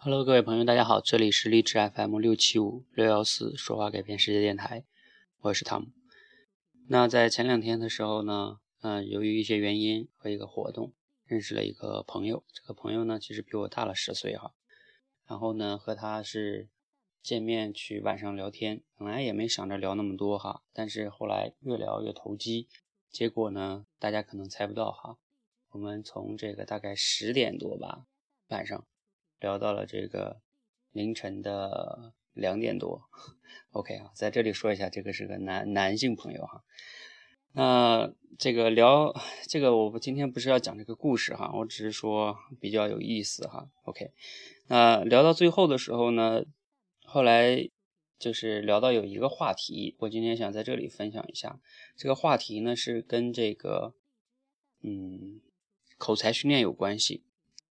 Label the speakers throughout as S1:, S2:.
S1: Hello，各位朋友，大家好，这里是励志 FM 六七五六幺四说话改变世界电台，我是汤姆。那在前两天的时候呢，嗯，由于一些原因和一个活动，认识了一个朋友。这个朋友呢，其实比我大了十岁哈。然后呢，和他是见面去晚上聊天，本来也没想着聊那么多哈，但是后来越聊越投机，结果呢，大家可能猜不到哈，我们从这个大概十点多吧，晚上。聊到了这个凌晨的两点多，OK 啊，在这里说一下，这个是个男男性朋友哈。那这个聊这个，我今天不是要讲这个故事哈，我只是说比较有意思哈。OK，那聊到最后的时候呢，后来就是聊到有一个话题，我今天想在这里分享一下。这个话题呢是跟这个嗯口才训练有关系。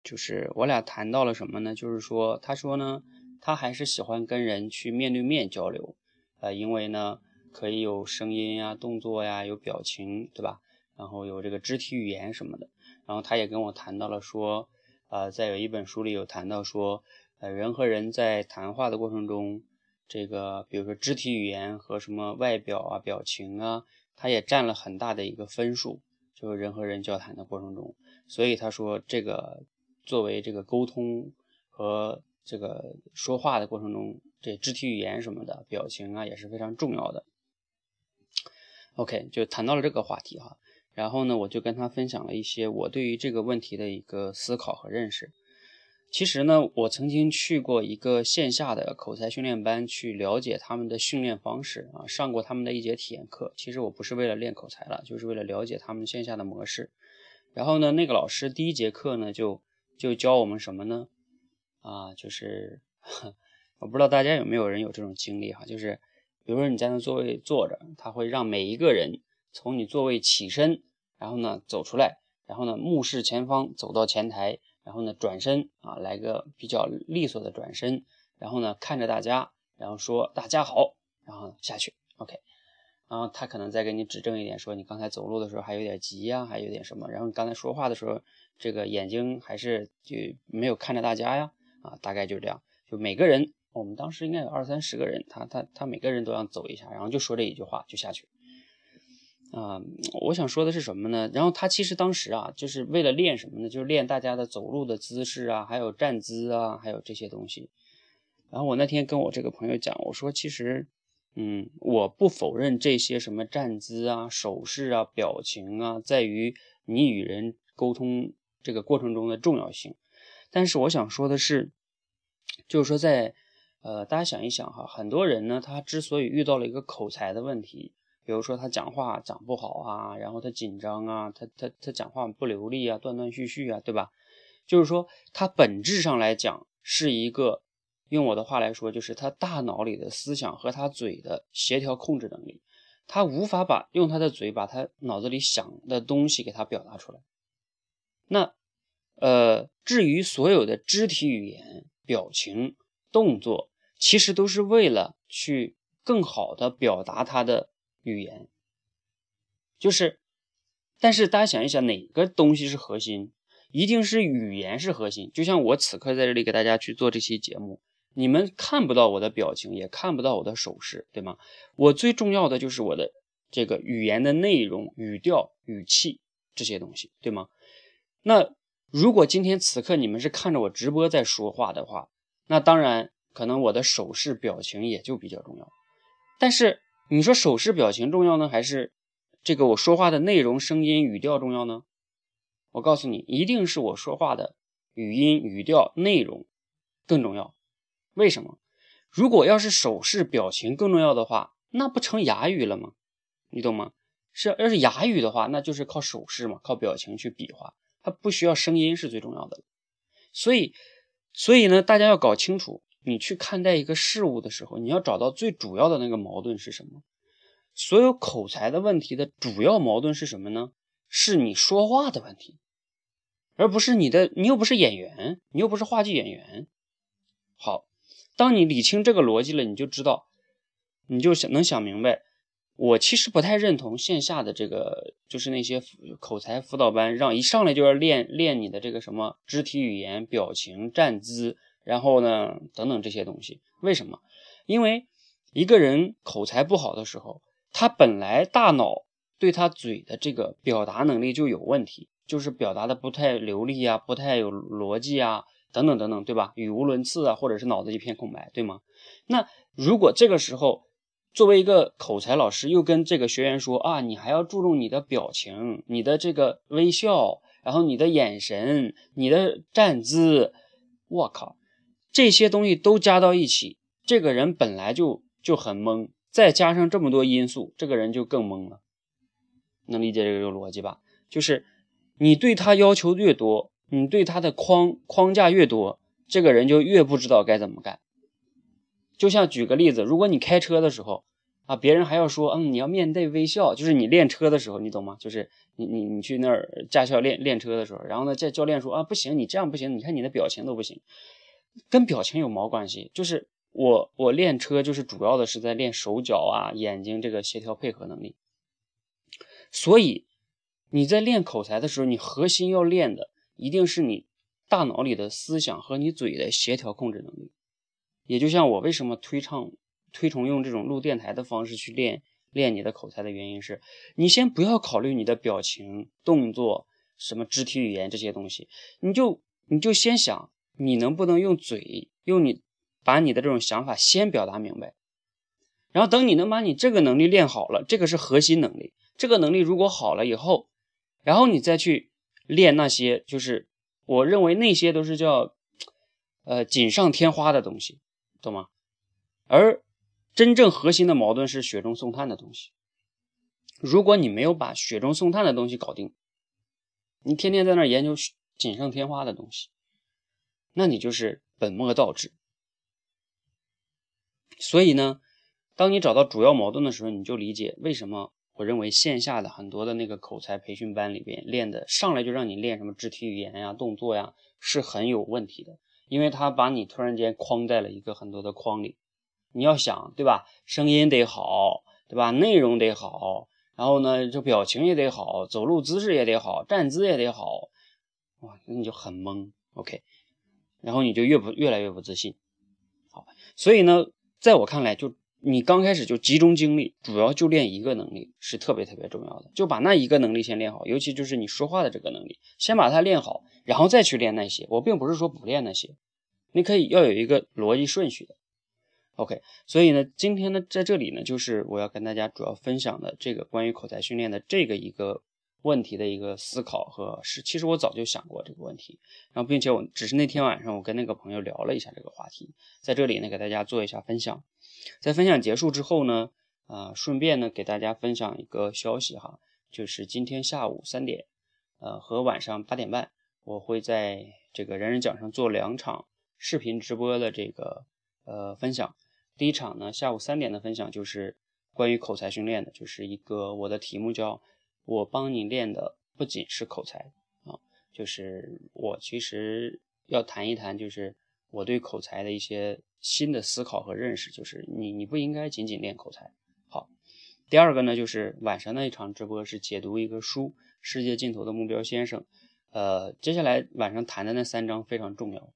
S1: 就是我俩谈到了什么呢？就是说，他说呢，他还是喜欢跟人去面对面交流，呃，因为呢，可以有声音呀、动作呀、有表情，对吧？然后有这个肢体语言什么的。然后他也跟我谈到了说，呃，在有一本书里有谈到说，呃，人和人在谈话的过程中，这个比如说肢体语言和什么外表啊、表情啊，它也占了很大的一个分数，就是人和人交谈的过程中。所以他说这个。作为这个沟通和这个说话的过程中，这肢体语言什么的表情啊也是非常重要的。OK，就谈到了这个话题哈，然后呢，我就跟他分享了一些我对于这个问题的一个思考和认识。其实呢，我曾经去过一个线下的口才训练班，去了解他们的训练方式啊，上过他们的一节体验课。其实我不是为了练口才了，就是为了了解他们线下的模式。然后呢，那个老师第一节课呢就。就教我们什么呢？啊，就是 我不知道大家有没有人有这种经历哈，就是比如说你在那座位坐着，他会让每一个人从你座位起身，然后呢走出来，然后呢目视前方走到前台，然后呢转身啊来个比较利索的转身，然后呢看着大家，然后说大家好，然后下去，OK，然后他可能再给你指正一点，说你刚才走路的时候还有点急呀，还有点什么，然后你刚才说话的时候。这个眼睛还是就没有看着大家呀，啊，大概就是这样。就每个人，我们当时应该有二三十个人，他他他每个人都要走一下，然后就说这一句话就下去。啊，我想说的是什么呢？然后他其实当时啊，就是为了练什么呢？就是练大家的走路的姿势啊，还有站姿啊，还有这些东西。然后我那天跟我这个朋友讲，我说其实，嗯，我不否认这些什么站姿啊、手势啊、表情啊，在于你与人沟通。这个过程中的重要性，但是我想说的是，就是说在，呃，大家想一想哈，很多人呢，他之所以遇到了一个口才的问题，比如说他讲话讲不好啊，然后他紧张啊，他他他讲话不流利啊，断断续续啊，对吧？就是说他本质上来讲是一个，用我的话来说，就是他大脑里的思想和他嘴的协调控制能力，他无法把用他的嘴把他脑子里想的东西给他表达出来。那，呃，至于所有的肢体语言、表情、动作，其实都是为了去更好的表达他的语言。就是，但是大家想一想，哪个东西是核心？一定是语言是核心。就像我此刻在这里给大家去做这期节目，你们看不到我的表情，也看不到我的手势，对吗？我最重要的就是我的这个语言的内容、语调、语气这些东西，对吗？那如果今天此刻你们是看着我直播在说话的话，那当然可能我的手势表情也就比较重要。但是你说手势表情重要呢，还是这个我说话的内容、声音、语调重要呢？我告诉你，一定是我说话的语音、语调、内容更重要。为什么？如果要是手势表情更重要的话，那不成哑语了吗？你懂吗？是要是哑语的话，那就是靠手势嘛，靠表情去比划。它不需要声音是最重要的，所以，所以呢，大家要搞清楚，你去看待一个事物的时候，你要找到最主要的那个矛盾是什么。所有口才的问题的主要矛盾是什么呢？是你说话的问题，而不是你的，你又不是演员，你又不是话剧演员。好，当你理清这个逻辑了，你就知道，你就想能想明白。我其实不太认同线下的这个，就是那些口才辅导班，让一上来就要练练你的这个什么肢体语言、表情、站姿，然后呢，等等这些东西。为什么？因为一个人口才不好的时候，他本来大脑对他嘴的这个表达能力就有问题，就是表达的不太流利啊，不太有逻辑啊，等等等等，对吧？语无伦次啊，或者是脑子一片空白，对吗？那如果这个时候，作为一个口才老师，又跟这个学员说啊，你还要注重你的表情，你的这个微笑，然后你的眼神，你的站姿，我靠，这些东西都加到一起，这个人本来就就很懵，再加上这么多因素，这个人就更懵了。能理解这个逻辑吧？就是你对他要求越多，你对他的框框架越多，这个人就越不知道该怎么干。就像举个例子，如果你开车的时候啊，别人还要说，嗯，你要面带微笑，就是你练车的时候，你懂吗？就是你你你去那儿驾校练练车的时候，然后呢，这教练说啊，不行，你这样不行，你看你的表情都不行，跟表情有毛关系？就是我我练车就是主要的是在练手脚啊、眼睛这个协调配合能力，所以你在练口才的时候，你核心要练的一定是你大脑里的思想和你嘴的协调控制能力。也就像我为什么推倡、推崇用这种录电台的方式去练练你的口才的原因是，你先不要考虑你的表情、动作、什么肢体语言这些东西，你就你就先想你能不能用嘴，用你把你的这种想法先表达明白，然后等你能把你这个能力练好了，这个是核心能力，这个能力如果好了以后，然后你再去练那些，就是我认为那些都是叫呃锦上添花的东西。懂吗？而真正核心的矛盾是雪中送炭的东西。如果你没有把雪中送炭的东西搞定，你天天在那研究锦上添花的东西，那你就是本末倒置。所以呢，当你找到主要矛盾的时候，你就理解为什么我认为线下的很多的那个口才培训班里边练的上来就让你练什么肢体语言呀、动作呀，是很有问题的。因为他把你突然间框在了一个很多的框里，你要想对吧？声音得好，对吧？内容得好，然后呢，这表情也得好，走路姿势也得好，站姿也得好，哇，那你就很懵，OK，然后你就越不越来越不自信。好，所以呢，在我看来，就你刚开始就集中精力，主要就练一个能力是特别特别重要的，就把那一个能力先练好，尤其就是你说话的这个能力，先把它练好。然后再去练那些，我并不是说不练那些，你可以要有一个逻辑顺序的。OK，所以呢，今天呢，在这里呢，就是我要跟大家主要分享的这个关于口才训练的这个一个问题的一个思考和是，其实我早就想过这个问题，然后并且我只是那天晚上我跟那个朋友聊了一下这个话题，在这里呢给大家做一下分享。在分享结束之后呢，啊，顺便呢给大家分享一个消息哈，就是今天下午三点，呃和晚上八点半。我会在这个人人讲上做两场视频直播的这个呃分享。第一场呢，下午三点的分享就是关于口才训练的，就是一个我的题目叫“我帮你练的不仅是口才啊”，就是我其实要谈一谈，就是我对口才的一些新的思考和认识，就是你你不应该仅仅练口才。好，第二个呢，就是晚上那一场直播是解读一个书《世界尽头的目标先生》。呃，接下来晚上谈的那三章非常重要，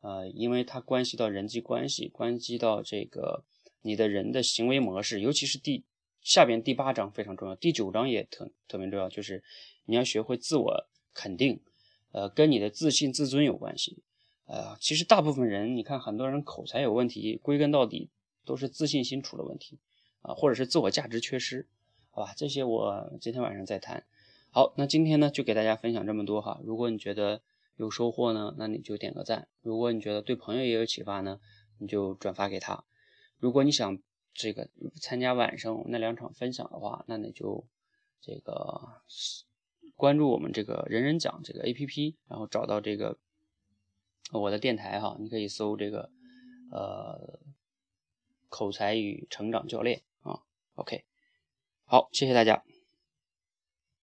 S1: 呃，因为它关系到人际关系，关系到这个你的人的行为模式，尤其是第下边第八章非常重要，第九章也特特别重要，就是你要学会自我肯定，呃，跟你的自信自尊有关系，呃，其实大部分人，你看很多人口才有问题，归根到底都是自信心出了问题，啊，或者是自我价值缺失，好吧，这些我今天晚上再谈。好，那今天呢就给大家分享这么多哈。如果你觉得有收获呢，那你就点个赞；如果你觉得对朋友也有启发呢，你就转发给他。如果你想这个参加晚上那两场分享的话，那你就这个关注我们这个人人讲这个 A P P，然后找到这个我的电台哈，你可以搜这个呃口才与成长教练啊。OK，好，谢谢大家。